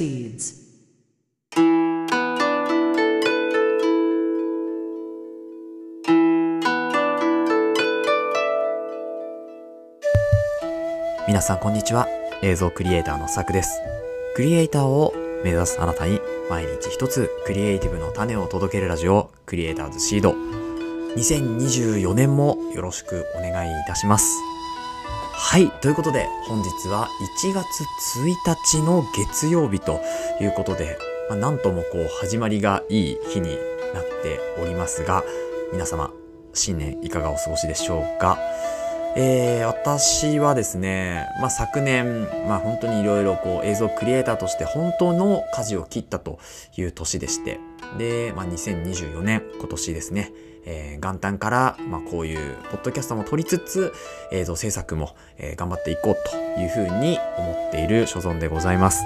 proceeds. 皆さんこんにちは。映像クリエイターのさくです。クリエイターを目指すあなたに毎日一つクリエイティブの種を届けるラジオクリエイターズシード。2024年もよろしくお願いいたします。はい。ということで、本日は1月1日の月曜日ということで、まあ、なんともこう始まりがいい日になっておりますが、皆様、新年いかがお過ごしでしょうか？えー、私はですね、まあ、昨年、まあ、本当にいろいろこう映像クリエイターとして本当の舵を切ったという年でして、で、まあ、2024年、今年ですね、えー元旦から、まあ、こういうポッドキャストも撮りつつ、映像制作も、えー頑張っていこうというふうに思っている所存でございます。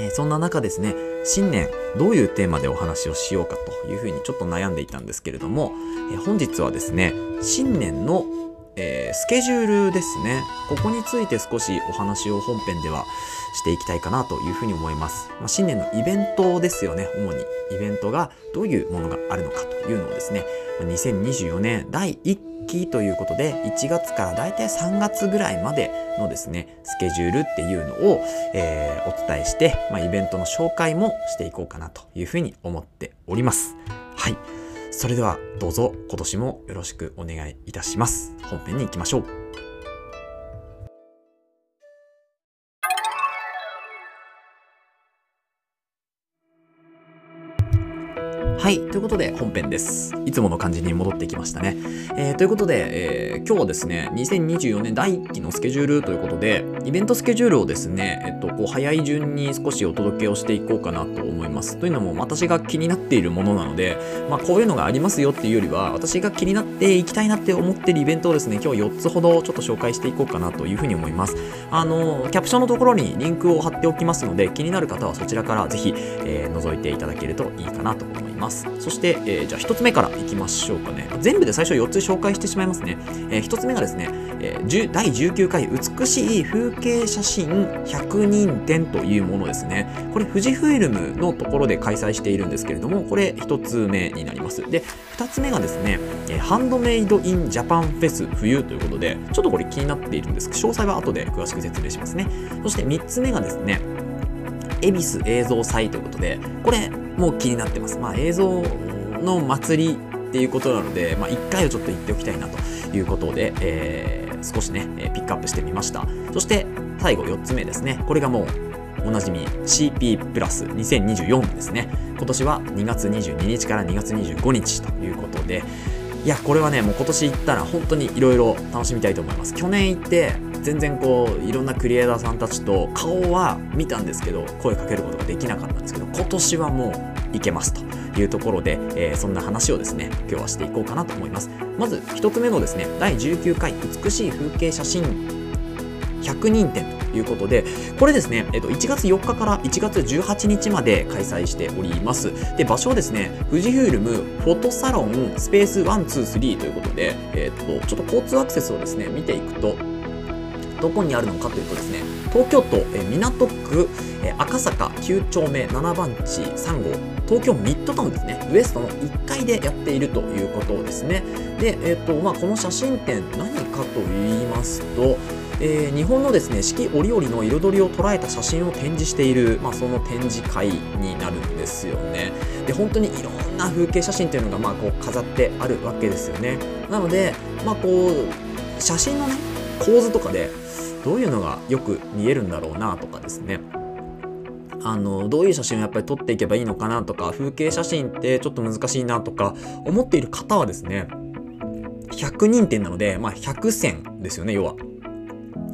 えーそんな中ですね、新年どういうテーマでお話をしようかというふうにちょっと悩んでいたんですけれども、えー本日はですね、新年のえースケジュールですね。ここについて少しお話を本編ではしていきたいかなというふうに思います。まあ、新年のイベントですよね、主に。イベントがどういうものがあるのかというのをですね、2024年第1期ということで、1月からだいたい3月ぐらいまでのですね、スケジュールっていうのを、えーお伝えして、まあ、イベントの紹介もしていこうかなというふうに思っております。はい。それではどうぞ今年もよろしくお願いいたします。本編に行きましょう。はい。ということで、本編です。いつもの感じに戻ってきましたね。えーということで、えー今日はですね、2024年第1期のスケジュールということで、イベントスケジュールをですね、えっと、こう、早い順に少しお届けをしていこうかなと思います。というのも、私が気になっているものなので、まあ、こういうのがありますよっていうよりは、私が気になっていきたいなって思ってるイベントをですね、今日4つほどちょっと紹介していこうかなというふうに思います。あの、キャプションのところにリンクを貼っておきますので、気になる方はそちらからぜひ、えー覗いていただけるといいかなと思います。ますそして、えーじゃあ1つ目からいきましょうかね。全部で最初4つ紹介してしまいますね。え1つ目がですね、えー第19回美しい風景写真100人展というものですね。これ富士フイルムのところで開催しているんですけれども、これ1つ目になります。で、2つ目がですね、えハンドメイドインジャパンフェス冬ということで、ちょっとこれ気になっているんです詳細は後で詳しく説明しますね。そして3つ目がですね、恵比寿映像祭ということで、これも気になってます。まあ映像の祭りっていうことなので、まあ一回はちょっと言っておきたいなということで、えー少しね、えピックアップしてみました。そして最後4つ目ですね。これがもうおなじみ CP プラス2024ですね。今年は2月22日から2月25日ということで、いや、これはね、もう今年行ったら本当にいろいろ楽しみたいと思います。去年行って、全然こう、いろんなクリエイターさんたちと顔は見たんですけど、声かけることができなかったんですけど、今年はもう行けますというところで、えーそんな話をですね、今日はしていこうかなと思います。まず一つ目のですね、第19回美しい風景写真100人展ということで、これですね、えっと、1月4日から1月18日まで開催しております。で、場所はですね、富士フイルムフォトサロンスペース123ということで、えっと、ちょっと交通アクセスをですね、見ていくと、どこにあるのかというとですね、東京都え港区え赤坂9丁目7番地3号、東京ミッドタウンですね、ウエストの1階でやっているということですね。で、えっと、まあ、この写真展何かと言いますと、えー日本のですね四季折々の彩りを捉えた写真を展示している、まあ、その展示会になるんですよね。で本当にいろんな風景写真というのが、まあ、こう飾ってあるわけですよね。なので、まあ、こう写真のね構図とかでどういうのがよく見えるんだろうなとかですねあのどういう写真をやっぱり撮っていけばいいのかなとか風景写真ってちょっと難しいなとか思っている方はですね100人点なので、まあ、100選ですよね要は。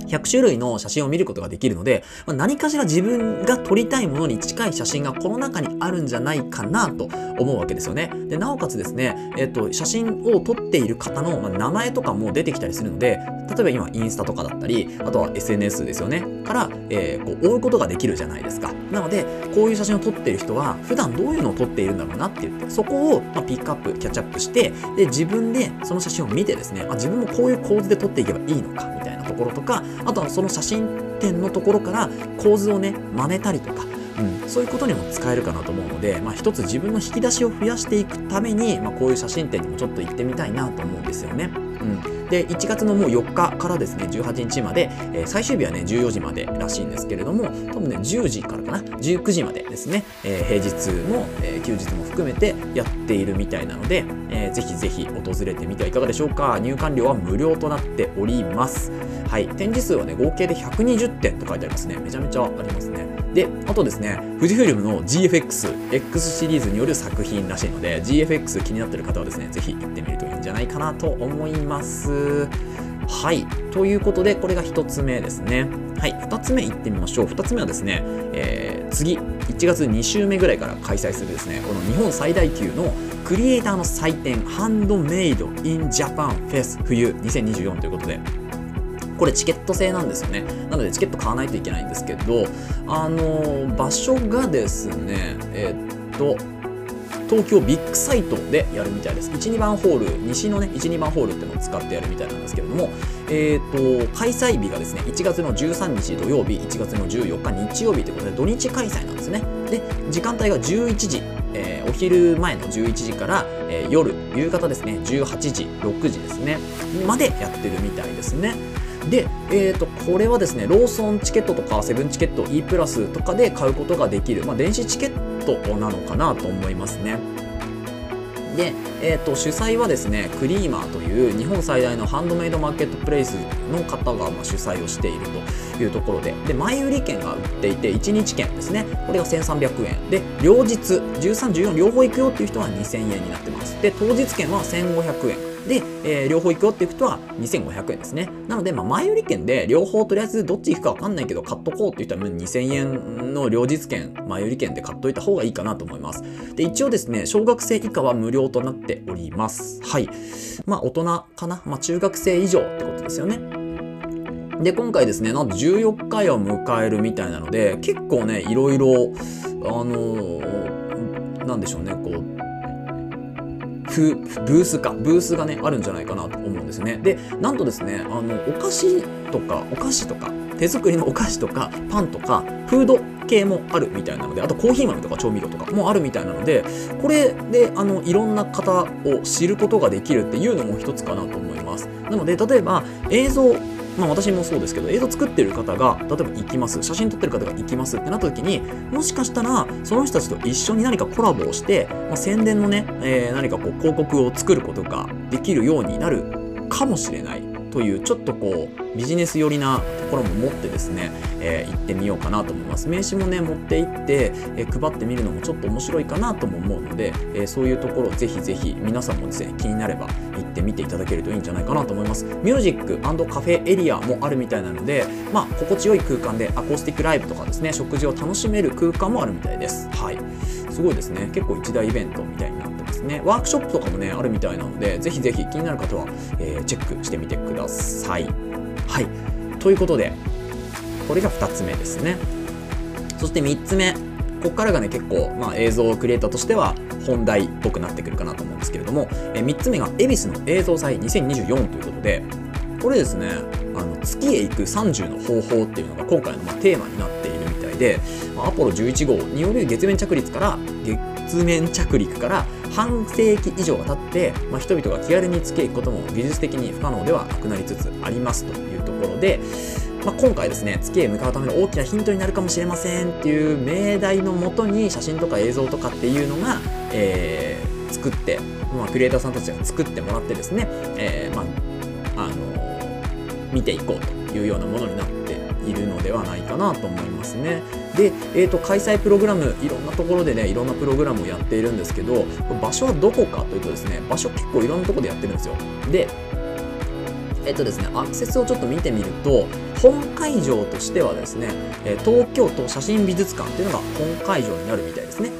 100種類の写真を見ることができるので、まあ何かしら自分が撮りたいものに近い写真がこの中にあるんじゃないかなと思うわけですよね。で、なおかつですね、えっと、写真を撮っている方のま名前とかも出てきたりするので、例えば今インスタとかだったり、あとは SNS ですよね、から、えーこう追うことができるじゃないですか。なので、こういう写真を撮っている人は、普段どういうのを撮っているんだろうなって言って、そこをまピックアップ、キャッチアップして、で、自分でその写真を見てですね、あ自分もこういう構図で撮っていけばいいのか、みたいなところとか、あとはその写真展のところから構図をね、真似たりとか、うん、そういうことにも使えるかなと思うので、まあ、一つ自分の引き出しを増やしていくために、まあ、こういう写真展にもちょっと行ってみたいなと思うんですよね。うん、で1月のもう4日からですね18日まで、えー、最終日はね14時までらしいんですけれども多分ね10時からかな？19時までですね、えー、平日も、えー、休日も含めてやっているみたいなので、えー、ぜひぜひ訪れてみてはいかがでしょうか。入館料は無料となっております。はい。展示数はね合計で120点と書いてありますね。めちゃめちゃありますね。であとですね富士フイルムの GFX X シリーズによる作品らしいので GFX 気になってる方はですねぜひ行ってみるといいんじゃないかなと思います。はい。ということで、これが1つ目ですね。はい。2つ目いってみましょう。2つ目はですね、えー、次、1月2週目ぐらいから開催するですね、この日本最大級のクリエイターの祭典、ハンドメイドインジャパンフェス冬2024ということで、これチケット制なんですよね。なのでチケット買わないといけないんですけど、あの場所がですね、えー、っと、東京ビッグサイトでやるみたいです。1、2番ホール、西のね、1、2番ホールってのを使ってやるみたいなんですけれども、えー、と、開催日がですね、1月の13日土曜日、1月の14日日曜日ということで、土日開催なんですね。で、時間帯が11時、えー、お昼前の11時から、えー、夜、夕方ですね、18時、6時ですね、までやってるみたいですね。で、えーと、これはですね、ローソンチケットとかセブンチケット E プラスとかで買うことができる、まあ、電子チケットなのかなと思いますね。で、えーと、主催はですねクリーマーという日本最大のハンドメイドマーケットプレイスの方がま主催をしているというところで。で前売り券が売っていて1日券ですね。これが1300円。で両日1314両方行くよっていう人は2000円になってます。で当日券は1500円。で、えー、両方行くよっていう人は2500円ですね。なので、まあ、前売り券で両方とりあえずどっち行くかわかんないけど買っとこうって言ったら2000円の両日券、前売り券で買っといた方がいいかなと思います。で、一応ですね、小学生以下は無料となっております。はい。まあ、大人かな？まあ、中学生以上ってことですよね。で、今回ですね、なんと14回を迎えるみたいなので、結構ね、いろいろ、あのー、なんでしょうね、こう、ブースか、ブースがね、あるんじゃないかなと思うんですね。で、なんとですね、あの、お菓子とか、お菓子とか、手作りのお菓子とか、パンとか、フード系もあるみたいなので、あとコーヒー豆とか調味料とかもあるみたいなので、これで、あの、いろんな方を知ることができるっていうのも一つかなと思います。なので、例えば、映像まあ私もそうですけど、映像作ってる方が、例えば行きます、写真撮ってる方が行きますってなった時に、もしかしたら、その人たちと一緒に何かコラボをして、まあ、宣伝のね、えー、何かこう広告を作ることができるようになるかもしれない。というちょっとこうビジネス寄りなところも持ってですね、えー、行ってみようかなと思います。名刺もね持って行って、えー、配ってみるのもちょっと面白いかなとも思うので、えー、そういうところぜひぜひ皆さんもですね気になれば行ってみていただけるといいんじゃないかなと思います。ミュージックカフェエリアもあるみたいなのでまあ心地よい空間でアコースティックライブとかですね食事を楽しめる空間もあるみたいです。はい。すごいですね。結構一大イベントみたいねワークショップとかもねあるみたいなのでぜひぜひ気になる方は、えー、チェックしてみてください。はい。ということでこれが2つ目ですね。そして3つ目。ここからがね結構、まあ、映像クリエイターとしては本題っぽくなってくるかなと思うんですけれども、え3つ目が恵比寿の映像祭2024ということでこれですねあの月へ行く30の方法っていうのが今回のまテーマになっているみたいでアポロ11号による月面着陸から月面着陸から半世紀以上が経って、まあ、人々が気軽に月へ行くことも技術的に不可能ではなくなりつつありますというところで、まあ、今回ですね月へ向かうための大きなヒントになるかもしれませんっていう命題のもとに写真とか映像とかっていうのが、えー、作って、まあ、クリエイターさんたちが作ってもらってですね、えー、まあ、の、見ていこうというようなものになっているのではないかなと思いますね。で、えーと、開催プログラムいろんなところでねいろんなプログラムをやっているんですけど場所はどこかというとですね場所結構いろんなところでやってるんですよ。でえっとですね、アクセスをちょっと見てみると、本会場としてはですね、東京都写真美術館っていうのが本会場になるみたいですね。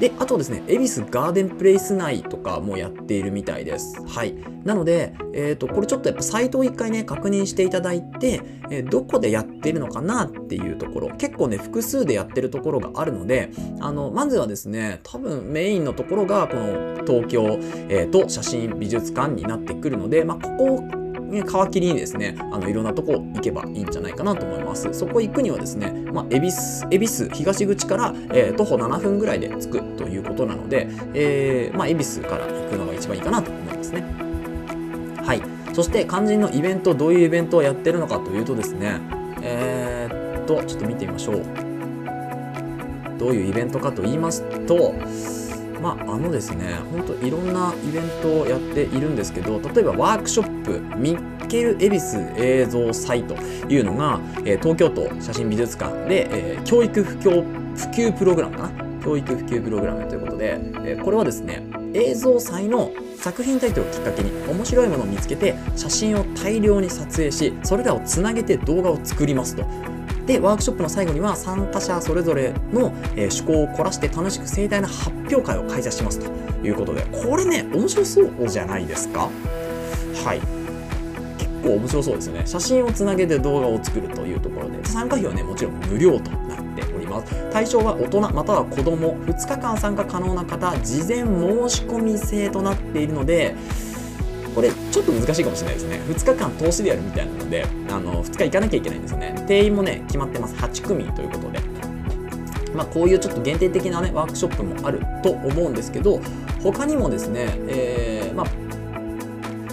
で、あとですね、恵比寿ガーデンプレイス内とかもやっているみたいです。はい。なので、えっ、ー、と、これちょっとやっぱサイトを一回ね、確認していただいて、えー、どこでやってるのかなっていうところ、結構ね、複数でやってるところがあるので、あの、まずはですね、多分メインのところが、この東京、えー、と写真美術館になってくるので、まあ、ここを皮切りにですね、あのいろんなとこ行けばいいんじゃないかなと思います。そこ行くにはですね、まあ、恵比寿、恵比寿東口から、えー、徒歩7分ぐらいで着くということなので、えー、まあ、恵比寿から行くのが一番いいかなと思いますね。はい。そして肝心のイベント、どういうイベントをやってるのかというとですね、えー、っと、ちょっと見てみましょう。どういうイベントかと言いますと、まあ、あのですね、ほんといろんなイベントをやっているんですけど、例えばワークショップ、ミッケル・エビス映像祭というのが、えー、東京都写真美術館で、えー、教育普及普及プログラムかな？教育普及プログラムということで、えー、これはですね、映像祭の作品タイトルをきっかけに面白いものを見つけて写真を大量に撮影しそれらをつなげて動画を作りますと。でワークショップの最後には参加者それぞれの、え、趣向を凝らして楽しく盛大な発表会を開催しますと。いうことで。これね面白そうじゃないですか？はい。結構面白そうですね。写真をつなげて動画を作るというところで。参加費はねもちろん無料となっております。対象は大人または子供。2日間参加可能な方事前申し込み制となっているのでこれちょっと難しいかもしれないですね。2日間投資でやるみたいなのであの2日行かなきゃいけないんですよね。定員もね決まってます。8組ということで。まあ、こういうちょっと限定的なねワークショップもあると思うんですけど他にもですね、えー、まあ、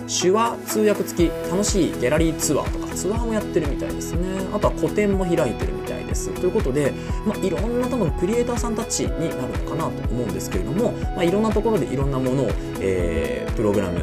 手話通訳付き楽しいギャラリーツアーとかツアーもやってるみたいですね。あとは個展も開いてるみたいです。ということで、まあ、いろんな多分クリエイターさんたちになるのかなと思うんですけれども、まあ、いろんなところでいろんなものを、えー、プログラム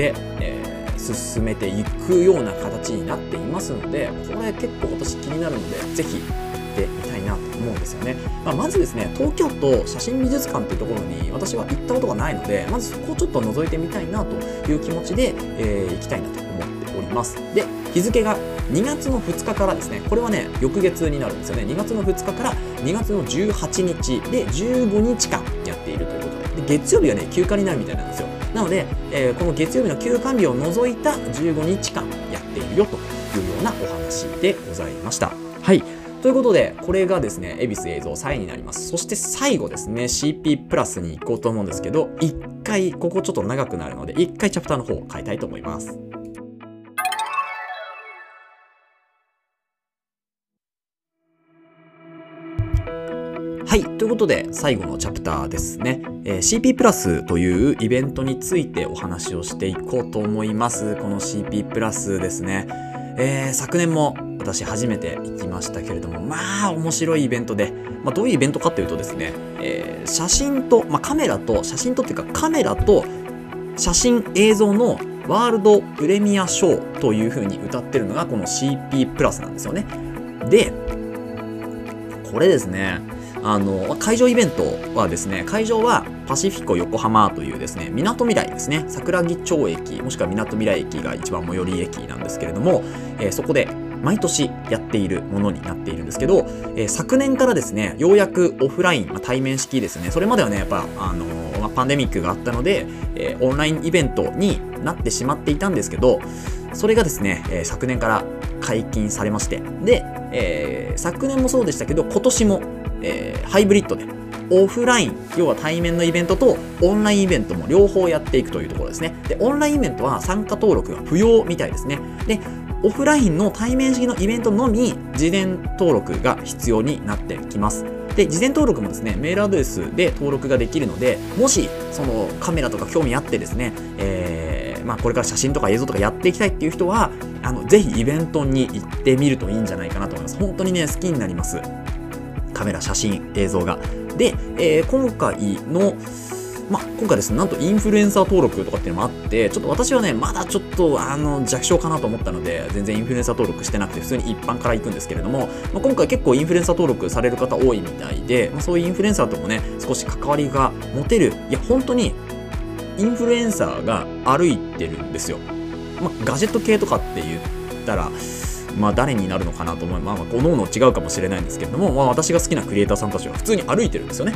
で、えー、進めていくような形になっていますのでこれ結構私気になるのでぜひ行ってみたいなと思うんですよね、まあ、まずですね東京都写真美術館というところに私は行ったことがないのでまずそこをちょっと覗いてみたいなという気持ちで、えー、行きたいなと思っております。で日付が2月の2日からですねこれはね翌月になるんですよね。2月の2日から2月の18日で15日間やっているということで。で月曜日はね休暇になるみたいなんですよ。なので、えー、この月曜日の休館日を除いた15日間やっているよというようなお話でございました。はい。ということで、これがですね、恵比寿映像3位になります。そして最後ですね、CP プラスに行こうと思うんですけど、一回、ここちょっと長くなるので、一回チャプターの方を変えたいと思います。はい。ということで、最後のチャプターですね。えー、CP プラスというイベントについてお話をしていこうと思います。この CP プラスですね。えー、昨年も私初めて行きましたけれども、まあ面白いイベントで、まあ、どういうイベントかというとですね、えー、写真と、まあ、カメラと、写真とっていうかカメラと写真映像のワールドプレミアショーという風に歌ってるのがこの CP プラスなんですよね。で、これですね、あの、会場イベントはですね、会場はパシフィコ横浜というですね、港未来ですね、桜木町駅、もしくは港未来駅が一番最寄り駅なんですけれども、えー、そこで毎年やっているものになっているんですけど、えー、昨年からですね、ようやくオフライン、まあ、対面式ですね、それまではね、やっぱ、あのー、まあ、パンデミックがあったので、えー、オンラインイベントになってしまっていたんですけど、それがですね、え昨年から解禁されまして、で、え昨年もそうでしたけど、今年もえー、ハイブリッドで、オフライン、要は対面のイベントとオンラインイベントも両方やっていくというところですね。で、オンラインイベントは参加登録が不要みたいですね。で、オフラインの対面式のイベントのみ事前登録が必要になってきます。で、事前登録もですね、メールアドレスで登録ができるので、もし、そのカメラとか興味あってですね、えー、まあ、これから写真とか映像とかやっていきたいっていう人は、あの、ぜひイベントに行ってみるといいんじゃないかなと思います。本当にね、好きになります。カメラ、写真、映像が。で、えー、今回の、ま、今回ですね、なんとインフルエンサー登録とかっていうのもあって、ちょっと私はね、まだちょっと、あの、弱小かなと思ったので、全然インフルエンサー登録してなくて、普通に一般から行くんですけれども、まあ、今回結構インフルエンサー登録される方多いみたいで、まあ、そういうインフルエンサーともね、少し関わりが持てる、いや、本当に、インフルエンサーが歩いてるんですよ。まあ、ガジェット系とかって言ったら、まあ、誰になるのかなと思いまあ、まあ、各々違うかもしれないんですけれども、まあ、私が好きなクリエイターさんたちは普通に歩いてるんですよね。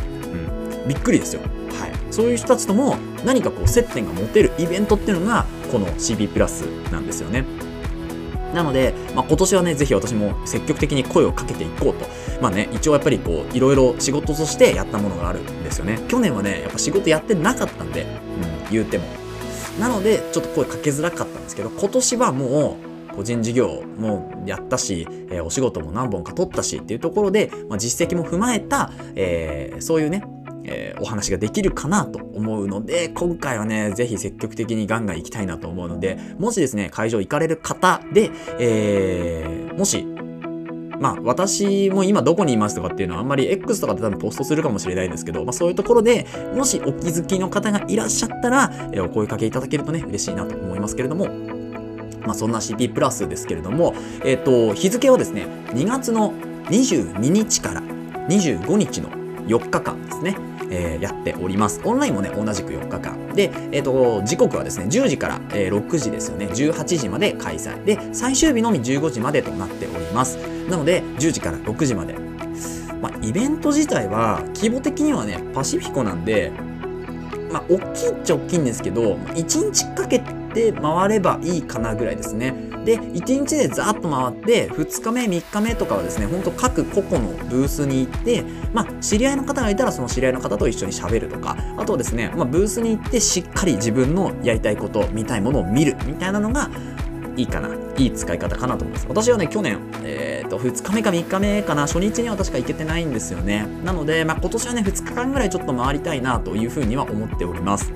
うん。びっくりですよ。はい。そういう人たちとも何かこう接点が持てるイベントっていうのが、この CB プラスなんですよね。なので、まあ、今年はね、ぜひ私も積極的に声をかけていこうと。まあね、一応やっぱりこう、いろいろ仕事としてやったものがあるんですよね。去年はね、やっぱ仕事やってなかったんで、うん、言うても。なので、ちょっと声かけづらかったんですけど、今年はもう、個人事業もやったし、えー、お仕事も何本か取ったしっていうところで、まあ、実績も踏まえた、えー、そういうね、えー、お話ができるかなと思うので、今回はね、ぜひ積極的にガンガン行きたいなと思うので、もしですね、会場行かれる方で、えー、もし、まあ、私も今どこにいますとかっていうのはあんまり X とかで多分ポストするかもしれないんですけど、まあそういうところでもしお気づきの方がいらっしゃったら、え、お声かけいただけるとね、嬉しいなと思いますけれども、まあそんな CP プラスですけれども、え、ー、と、日付をですね、2月の22日から25日の4日間ですね。えー、やっております。オンラインもね、同じく4日間。で、え、ー、と、時刻はですね、10時から、えー、6時ですよね、18時まで開催。で、最終日のみ15時までとなっております。なので、10時から6時まで。まあ、イベント自体は、規模的にはね、パシフィコなんで、まあ、大きいっちゃ大きいんですけど、1日かけて回ればいいかなぐらいですね。で、1日でザーッと回って、2日目、3日目とかはですね、ほんと各個々のブースに行って、まあ、知り合いの方がいたらその知り合いの方と一緒に喋るとか、あとはですね、まあ、ブースに行ってしっかり自分のやりたいこと、見たいものを見るみたいなのが、いいかな。いい使い方かなと思います。私はね、去年、えっ、ー、と、2日目か3日目かな、初日には確か行けてないんですよね。なので、まあ、今年はね、2日間ぐらいちょっと回りたいなというふうには思っております。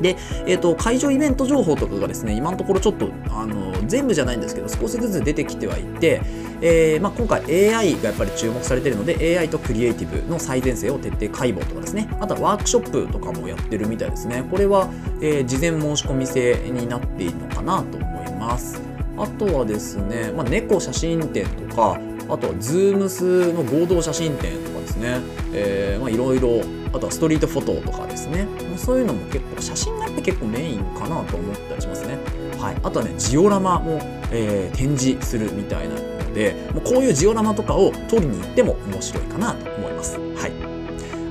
で、えっ、ー、と、会場イベント情報とかがですね、今のところちょっと、あの、全部じゃないんですけど、少しずつ出てきてはいて、えー、まあ、今回 AI がやっぱり注目されているので、AI とクリエイティブの最前線を徹底解剖とかですね、あとはワークショップとかもやってるみたいですね。これは、えー、事前申し込み制になっているのかなと思います。あとはですね、まあ、猫写真展とか、あとはズームスの合同写真展とかですね、えー、まあいろいろあとはストリートフォトとかですね。そういうのも結構、写真がやっぱ結構メインかなと思ったりしますね。はい。あとはね、ジオラマも、えー、展示するみたいなので、もうこういうジオラマとかを撮りに行っても面白いかなと思います。はい。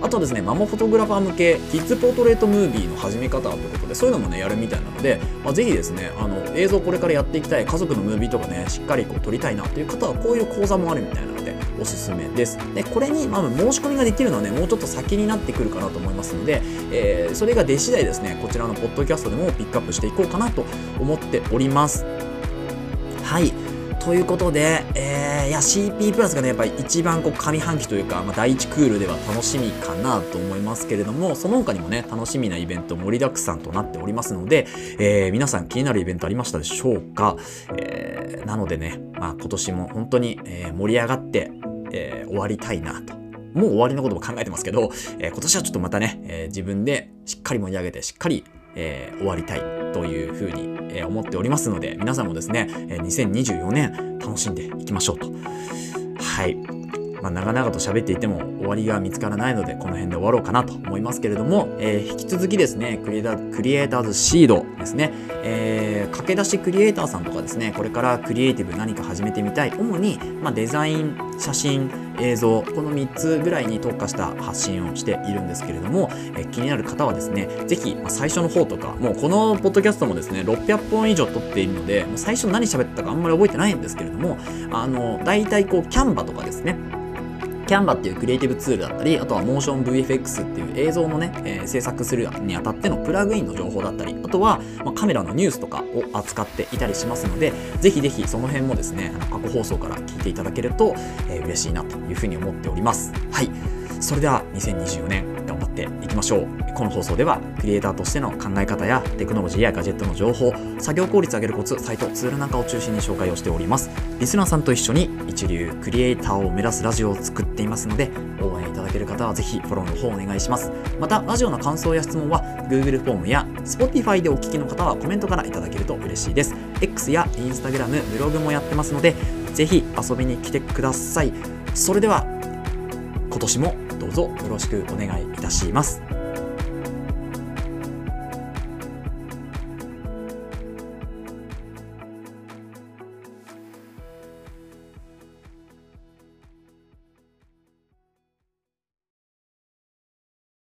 あとはですね、ママフォトグラファー向け、キッズポートレートムービーの始め方ということで、そういうのもね、やるみたいなので、まあ、ぜひですね、あの、映像これからやっていきたい、家族のムービーとかね、しっかりこう撮りたいなという方は、こういう講座もあるみたいなので、おすすめです。で、これに、まあ、申し込みができるのはね、もうちょっと先になってくるかなと思いますので、えー、それが出次第ですね、こちらのポッドキャストでもピックアップしていこうかなと思っております。はい。ということで、えー、いや CP プラスがね、やっぱり一番こう上半期というか、まあ、第1クールでは楽しみかなと思いますけれども、その他にもね、楽しみなイベント盛りだくさんとなっておりますので、えー、皆さん気になるイベントありましたでしょうか、えー、なのでね、まあ、今年も本当に、え盛り上がって、え終わりたいなと。もう終わりのことも考えてますけど、え、今年はちょっとまたね、え、自分でしっかり盛り上げて、しっかり、え、終わりたい。というふうに、え思っておりますので、皆さんもですね、え2024年楽しんでいきましょうと。はい。まあ、長々と喋っていても終わりが見つからないので、この辺で終わろうかなと思いますけれども、えー、引き続きですね、クリエイタークリエイターズシードですね、えー、駆け出しクリエイターさんとかですね、これからクリエイティブ何か始めてみたい、主に、まあ、デザイン、写真、映像、この3つぐらいに特化した発信をしているんですけれども、え、気になる方はですね、是非、ま、最初の方とか、もうこのポッドキャストもですね、600本以上撮っているので、もう最初何喋ったかあんまり覚えてないんですけれども、あの、大体こう、キャンバとかですね、キャンバっていうクリエイティブツールだったり、あとはモーション VFX っていう映像のね、えー、制作するにあたってのプラグインの情報だったり、あとは、まあ、カメラのニュースとかを扱っていたりしますので、ぜひぜひその辺もですね、あの過去放送から聞いていただけると、えー、嬉しいなというふうに思っております。はい。それでは2024年っていきましょう。この放送ではクリエイターとしての考え方やテクノロジーやガジェットの情報作業効率上げるコツサイトツールなんかを中心に紹介をしております。リスナーさんと一緒に一流クリエイターを目指すラジオを作っていますので応援いただける方はぜひフォローの方お願いします。またラジオの感想や質問は Google フォームや Spotify でお聞きの方はコメントからいただけると嬉しいです。X や Instagram ブログもやってますのでぜひ遊びに来てください。それでは今年もぞよろしくお願いいたします。